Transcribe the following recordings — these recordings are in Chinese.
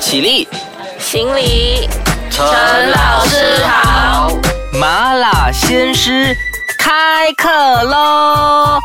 起立，行礼，陈老师好。麻辣鲜师开课喽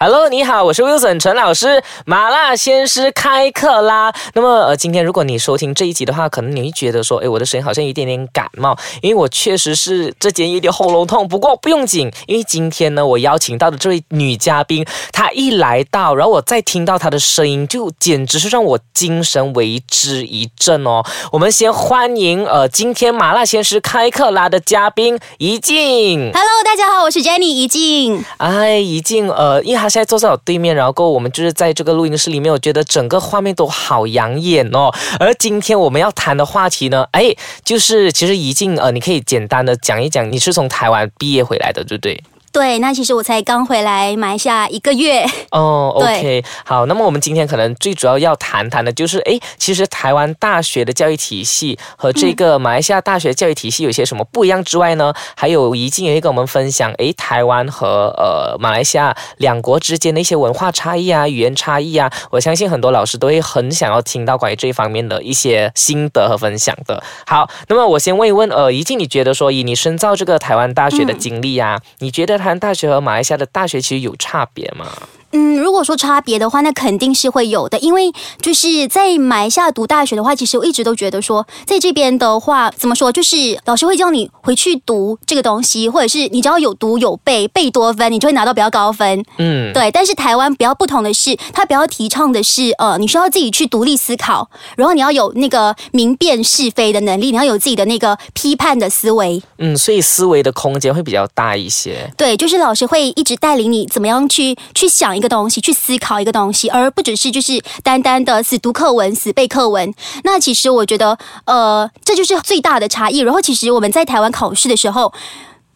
！Hello，你好，我是 Wilson 陈老师，麻辣鲜师开课啦。那么呃，今天如果你收听这一集的话，可能你会觉得说，哎，我的声音好像有一点点感冒，因为我确实是这几天有点喉咙痛。不过不用紧，因为今天呢，我邀请到的这位女嘉宾，她一来到，然后我再听到她的声音，就简直是让我精神为之一振哦。我们先欢迎呃，今天麻辣鲜师开课啦的嘉宾怡静。Hello，大家好，我是 Jenny 怡静。哎，怡静，呃，因为现在坐在我对面，然后我们就是在这个录音室里面，我觉得整个画面都好养眼哦。而今天我们要谈的话题呢，哎，就是其实怡静，呃，你可以简单的讲一讲，你是从台湾毕业回来的，对不对？对，那其实我才刚回来马来西亚一个月。哦 对，OK，好，那么我们今天可能最主要要谈谈的就是，哎，其实台湾大学的教育体系和这个马来西亚大学教育体系有些什么不一样之外呢？还有怡静也会跟我们分享，哎，台湾和呃马来西亚两国之间的一些文化差异啊、语言差异啊，我相信很多老师都会很想要听到关于这一方面的一些心得和分享的。好，那么我先问一问，呃，怡静，你觉得说以你深造这个台湾大学的经历啊，你觉得台湾大学和马来西亚的大学其实有差别吗？嗯，如果说差别的话，那肯定是会有的，因为就是在马来西亚读大学的话，其实我一直都觉得说，在这边的话，怎么说，就是老师会叫你回去读这个东西，或者是你只要有读有背，背多分，你就会拿到比较高分。嗯，对，但是台湾比较不同的是，它比较提倡的是，呃，你需要自己去独立思考，然后你要有那个明辨是非的能力，你要有自己的那个批判的思维。嗯，所以思维的空间会比较大一些。对，就是老师会一直带领你怎么样去去想一个东西，去思考一个东西，而不只是就是单单的死读课文、死背课文。那其实我觉得，呃，这就是最大的差异。然后其实我们在台湾考试的时候。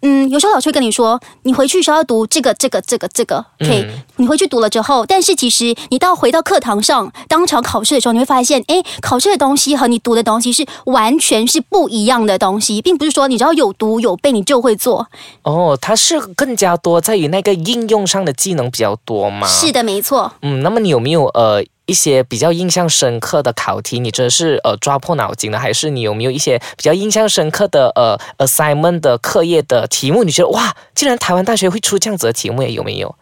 嗯，有时候老师会跟你说，你回去时候要读这个、这个、这个、这个，OK，、你回去读了之后，但是其实你到回到课堂上当场考试的时候，你会发现，哎，考试的东西和你读的东西是完全是不一样的东西，并不是说你只要有读有背你就会做。哦，它是更加多在于那个应用上的技能比较多嘛？是。的，没错。嗯，那么你有没有呃一些比较印象深刻的考题？你真的是呃抓破脑筋的，还是你有没有一些比较印象深刻的呃 assignment 的课业的题目？你觉得哇，竟然台湾大学会出这样子的题目，有没有？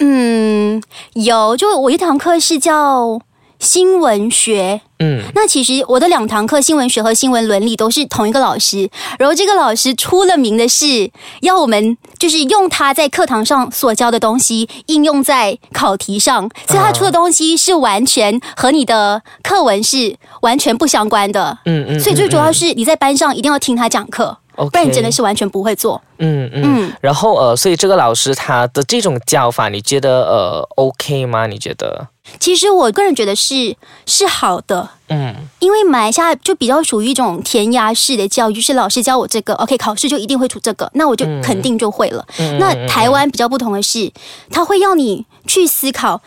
嗯，有，就我一堂课是叫新闻学。嗯，那其实我的两堂课，新闻学和新闻伦理都是同一个老师，然后这个老师出了名的是要我们就是用他在课堂上所教的东西应用在考题上，所以他出的东西是完全和你的课文是完全不相关的。嗯嗯，所以最主要是你在班上一定要听他讲课不然你真的是完全不会做。嗯嗯嗯然后呃，所以这个老师他的这种教法，你觉得呃 OK 吗？你觉得？其实我个人觉得是是好的。嗯因为马来西亚就比较属于一种填鸭式的教育，就是老师教我这个，OK，考试就一定会出这个，那我就肯定就会了。嗯那台湾比较不同的是，他会要你去思考。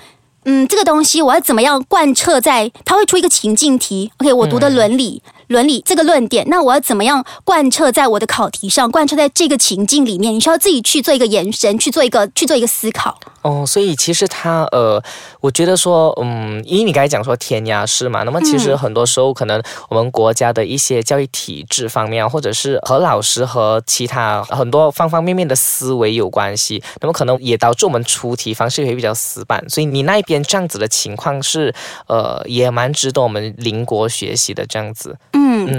嗯，这个东西我要怎么样贯彻在？他会出一个情境题，OK，我读的伦理、伦理这个论点，那我要怎么样贯彻在我的考题上？贯彻在这个情境里面，你需要自己去做一个延伸，去做一个去做一个思考。哦，所以其实他呃，我觉得说，嗯，因为你刚才讲说填鸭式嘛，那么其实很多时候可能我们国家的一些教育体制方面，或者是和老师和其他很多方方面面的思维有关系，那么可能也导致我们出题方式也比较死板。所以你那边这样子的情况是，呃，也蛮值得我们邻国学习的这样子。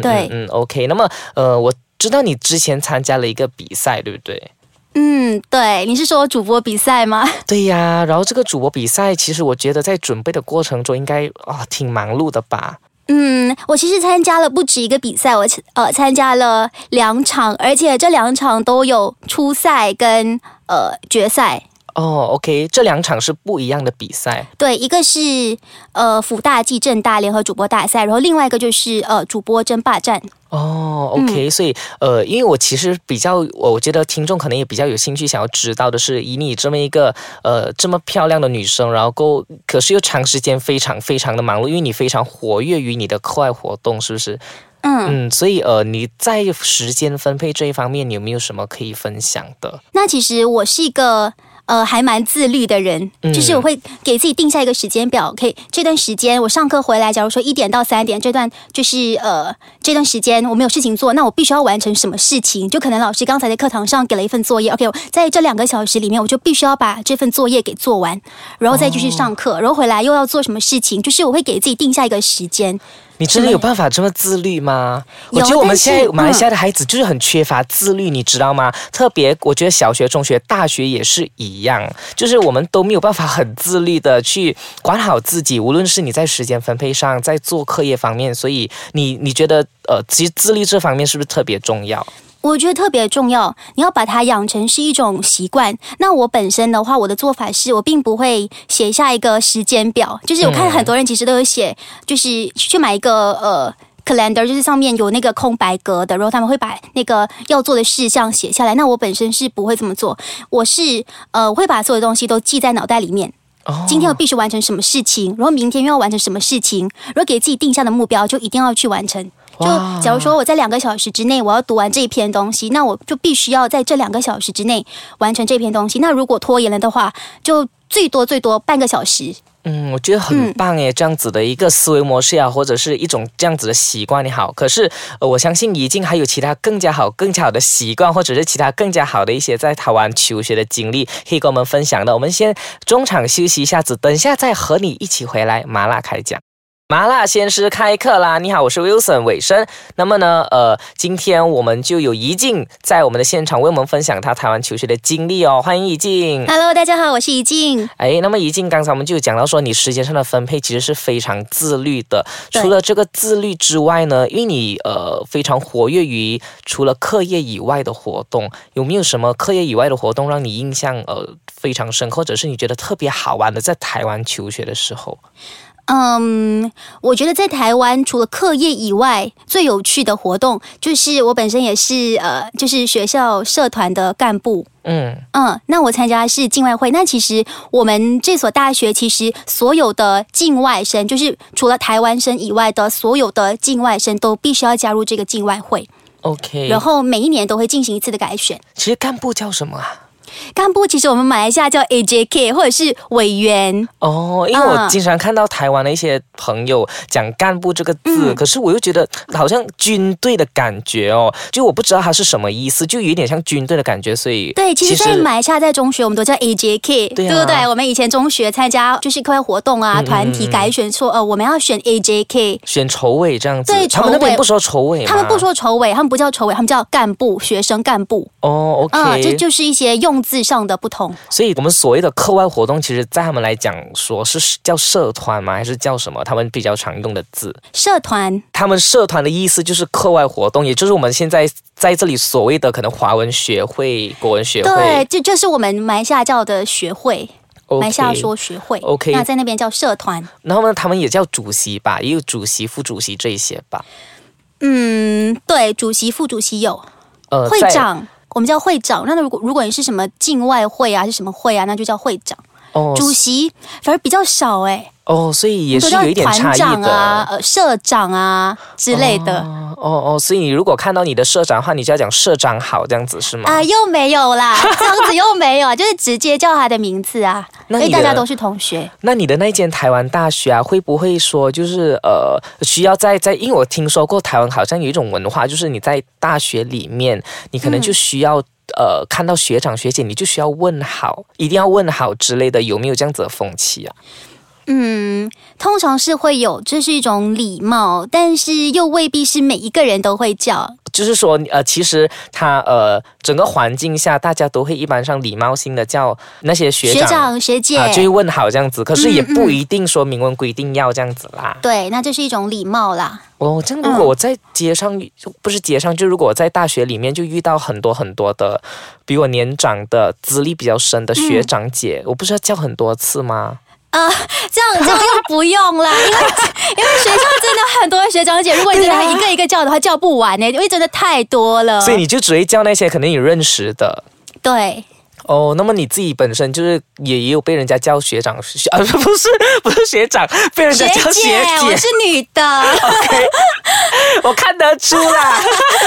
对，嗯嗯，OK。那么呃，我知道你之前参加了一个比赛，对不对？嗯，对，你是说主播比赛吗？对呀，然后这个主播比赛，其实我觉得在准备的过程中应该啊、挺忙碌的吧？嗯，我其实参加了不止一个比赛，我呃参加了两场，而且这两场都有初赛跟呃决赛。哦，OK，这两场是不一样的比赛。对，一个是呃辅大暨正大联合主播大赛，然后另外一个就是呃主播争霸战。哦，OK，、所以呃，因为我其实比较，我觉得听众可能也比较有兴趣，想要知道的是，以你这么一个呃这么漂亮的女生，然后够，可是又长时间非常非常的忙碌，因为你非常活跃于你的课外活动，是不是？嗯，嗯，所以呃，你在时间分配这一方面，你有没有什么可以分享的？那其实我是一个呃还蛮自律的人，嗯就是我会给自己定下一个时间表，可以这段时间我上课回来，假如说一点到三点这段就是呃这段时间我没有事情做，那我必须要完成什么事情？就可能老师刚才在课堂上给了一份作业，OK，在这两个小时里面，我就必须要把这份作业给做完，然后再继续上课，然后回来又要做什么事情？就是我会给自己定下一个时间。你真的有办法这么自律吗？我觉得我们现在马来西亚嗯的孩子就是很缺乏自律，你知道吗？特别我觉得小学、中学、大学也是一样，就是我们都没有办法很自律的去管好自己，无论是你在时间分配上，在做课业方面，所以你你觉得呃，其实自律这方面是不是特别重要？我觉得特别重要，你要把它养成是一种习惯。那我本身的话，我的做法是我并不会写下一个时间表，就是我看很多人其实都有写，就是去买一个呃。calendar 就是上面有那个空白格的，然后他们会把那个要做的事项写下来。那我本身是不会这么做，我是呃我会把所有的东西都记在脑袋里面。哦今天我必须完成什么事情，然后明天又要完成什么事情，然后给自己定下的目标就一定要去完成。就假如说我在两个小时之内我要读完这一篇东西，那我就必须要在这两个小时之内完成这篇东西。那如果拖延了的话，就最多最多半个小时。嗯，我觉得很棒耶，这样子的一个思维模式啊，或者是一种这样子的习惯也好。可是，呃，我相信已经还有其他更加好、更加好的习惯，或者是其他更加好的一些在台湾求学的经历，可以跟我们分享的。我们先中场休息一下子，等一下再和你一起回来麻辣开讲。麻辣鲜师开课啦！你好，我是 Wilson 伟生。那么呢，呃，今天我们就有怡静在我们的现场为我们分享她台湾求学的经历哦，欢迎怡静。Hello，大家好，我是怡静。哎，那么怡静，刚才我们就有讲到说，你时间上的分配其实是非常自律的。除了这个自律之外呢，因为你呃非常活跃于除了课业以外的活动，有没有什么课业以外的活动让你印象呃非常深刻，或者是你觉得特别好玩的，在台湾求学的时候？嗯，我觉得在台湾除了课业以外，最有趣的活动就是我本身也是呃，就是学校社团的干部。嗯，嗯，那我参加的是境外会。那其实我们这所大学，其实所有的境外生，就是除了台湾生以外的所有的境外生，都必须要加入这个境外会。OK，然后每一年都会进行一次的改选。其实干部叫什么啊？干部其实我们马来西亚叫 AJK 或者是委员。哦，因为我嗯经常看到台湾的一些朋友讲“干部”这个字，可是我又觉得好像军队的感觉哦，就我不知道它是什么意思，就有点像军队的感觉，所以对，其实，在马来西亚在中学我们都叫 AJK，对啊不对？我们以前中学参加就是课外活动啊，嗯嗯团体改选说呃我们要选 AJK。选筹委这样子，对他们那筹委边不说筹委他们不说筹委，他们不叫筹委，他们叫干部，学生干部。哦，OK，、嗯，这就是一些用字上的不同。所以我们所谓的课外活动，其实在他们来讲说是叫社团吗？还是叫什么？他们比较常用的字。社团他们社团的意思就是课外活动，也就是我们现在在这里所谓的可能华文学会、国文学对，会。这就是我们马来西亚叫的学会，马 OK 来西亚说学会。OK 那在那边叫社团。然后呢，他们也叫主席吧，也有主席、副主席这一些吧。嗯，对，主席、副主席有，呃会长我们叫会长。那如果如果你是什么境外会啊，是什么会啊，那就叫会长。哦主席反而比较少哎、哦，所以也是有一点差团异的。啊、呃社长啊之类的。哦哦哦，所以你如果看到你的社长的话，你就要讲社长好这样子是吗？啊、又没有啦，这样子又没有，就是直接叫他的名字啊，那你的所以大家都是同学。那你的那间台湾大学啊，会不会说就是呃，需要在在？因为我听说过台湾好像有一种文化，就是你在大学里面，你可能就需要、呃看到学长学姐，你就需要问好，一定要问好之类的，有没有这样子的风气啊？嗯，通常是会有，这是一种礼貌，但是又未必是每一个人都会叫。就是说，呃，其实他呃整个环境下，大家都会一般上礼貌性的叫那些学学长长学姐，啊，就会问好这样子，可是也不一定说明文规定要这样子啦。对，那这是一种礼貌啦。哦，这样如果我在街上，不是街上，就如果我在大学里面就遇到很多很多的比我年长的、资历比较深的学长姐，我不是要叫很多次吗？啊、这样这样又不用啦，因为 因为学校真的很多学长姐，如果你真的一个一个叫的话，叫不完呢，因为真的太多了。所以你就只会叫那些可能你认识的。对，哦，那么你自己本身就是也也有被人家叫学长学啊，不是不是学长，被人家叫学姐，我姐是女的。OK，我看得出啦。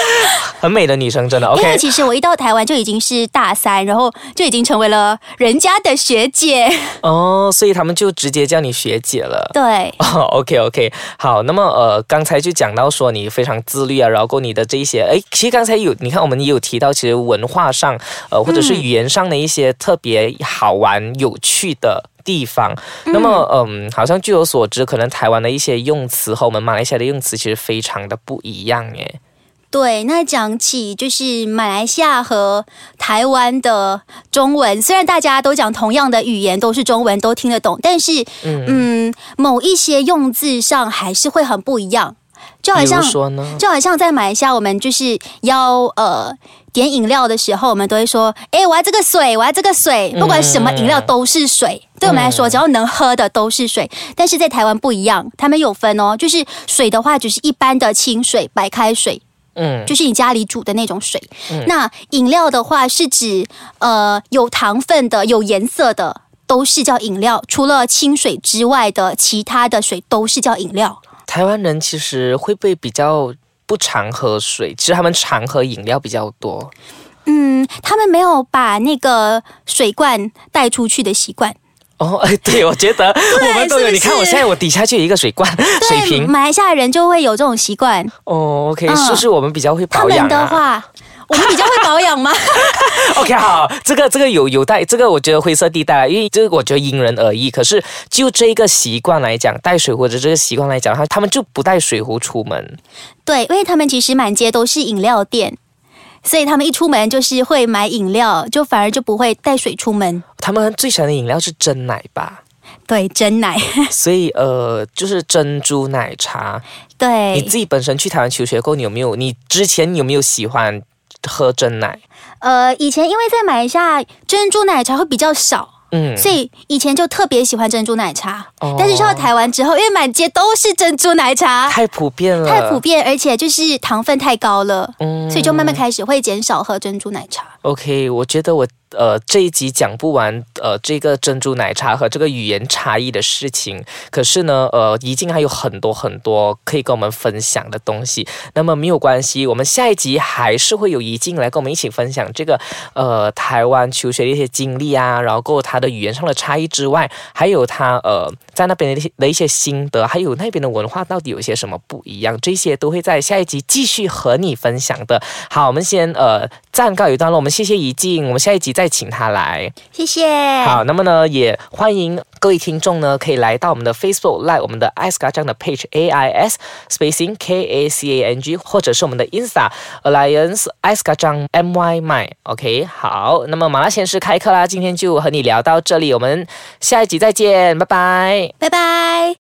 很美的女生，真的因为 OK。其实我一到台湾就已经是大三，然后就已经成为了人家的学姐。哦，所以他们就直接叫你学姐了。对，哦，OK OK，好，那么呃，刚才就讲到说你非常自律啊，然后你的这一些，哎，其实刚才有你看我们也有提到，其实文化上呃或者是语言上的一些特别好玩有趣的。地方，那么嗯，好像据我所知，可能台湾的一些用词和我们马来西亚的用词其实非常的不一样耶。对，那讲起就是马来西亚和台湾的中文，虽然大家都讲同样的语言，都是中文，都听得懂，但是嗯，嗯，某一些用字上还是会很不一样。就好像就好像在马来西亚，我们就是要呃点饮料的时候，我们都会说：“哎，我要这个水，我要这个水。”不管什么饮料都是水，对我们来说，只要能喝的都是水。但是在台湾不一样，他们有分哦，就是水的话，只是一般的清水、白开水，嗯，就是你家里煮的那种水。那饮料的话，是指呃有糖分的、有颜色的。都是叫饮料，除了清水之外的其他的水都是叫饮料。台湾人其实会不会比较不常喝水？其实他们常喝饮料比较多。嗯，他们没有把那个水罐带出去的习惯。哦，哎，对，我觉得我们都有。你看，我现在我底下就有一个水罐、水对，瓶。马来西亚人就会有这种习惯。哦，OK，嗯是不是我们比较会他们的保养啊话，我们比较会保养吗？？OK，好，这个这个有有待这个我觉得灰色地带啊，因为这个我觉得因人而异。可是就这个习惯来讲，带水壶的这个习惯来讲，他他们就不带水壶出门。对，因为他们其实满街都是饮料店，所以他们一出门就是会买饮料，就反而就不会带水出门。他们最喜欢的饮料是真奶吧？对，真奶。所以呃，就是珍珠奶茶。对你，自己本身去台湾求学过，你有没有？你之前有没有喜欢喝真奶？呃，以前因为在马来西亚珍珠奶茶会比较少。嗯，所以以前就特别喜欢珍珠奶茶，哦。但是到台湾之后，因为满街都是珍珠奶茶，太普遍了，太普遍，而且就是糖分太高了，嗯。所以就慢慢开始会减少喝珍珠奶茶。OK，我觉得我呃这一集讲不完呃这个珍珠奶茶和这个语言差异的事情，可是呢呃怡静还有很多很多可以跟我们分享的东西。那么没有关系，我们下一集还是会有怡静来跟我们一起分享这个呃台湾求学的一些经历啊，然后他的语言上的差异之外，还有他呃在那边的一些的一些心得，还有那边的文化到底有些什么不一样，这些都会在下一集继续和你分享的。好，我们先呃暂告一段落，我们谢谢怡静，我们下一集再请她来。谢谢。好，那么呢，也欢迎各位听众呢，可以来到我们的 Facebook Live，我们的 i s k a 这样的 page A I S spacing K A C A N G，或者是我们的 Insta Alliance i s k a 张 M Y My。OK，好，那么马拉先生开课啦，今天就和你聊到这里，我们下一集再见，拜拜。拜拜。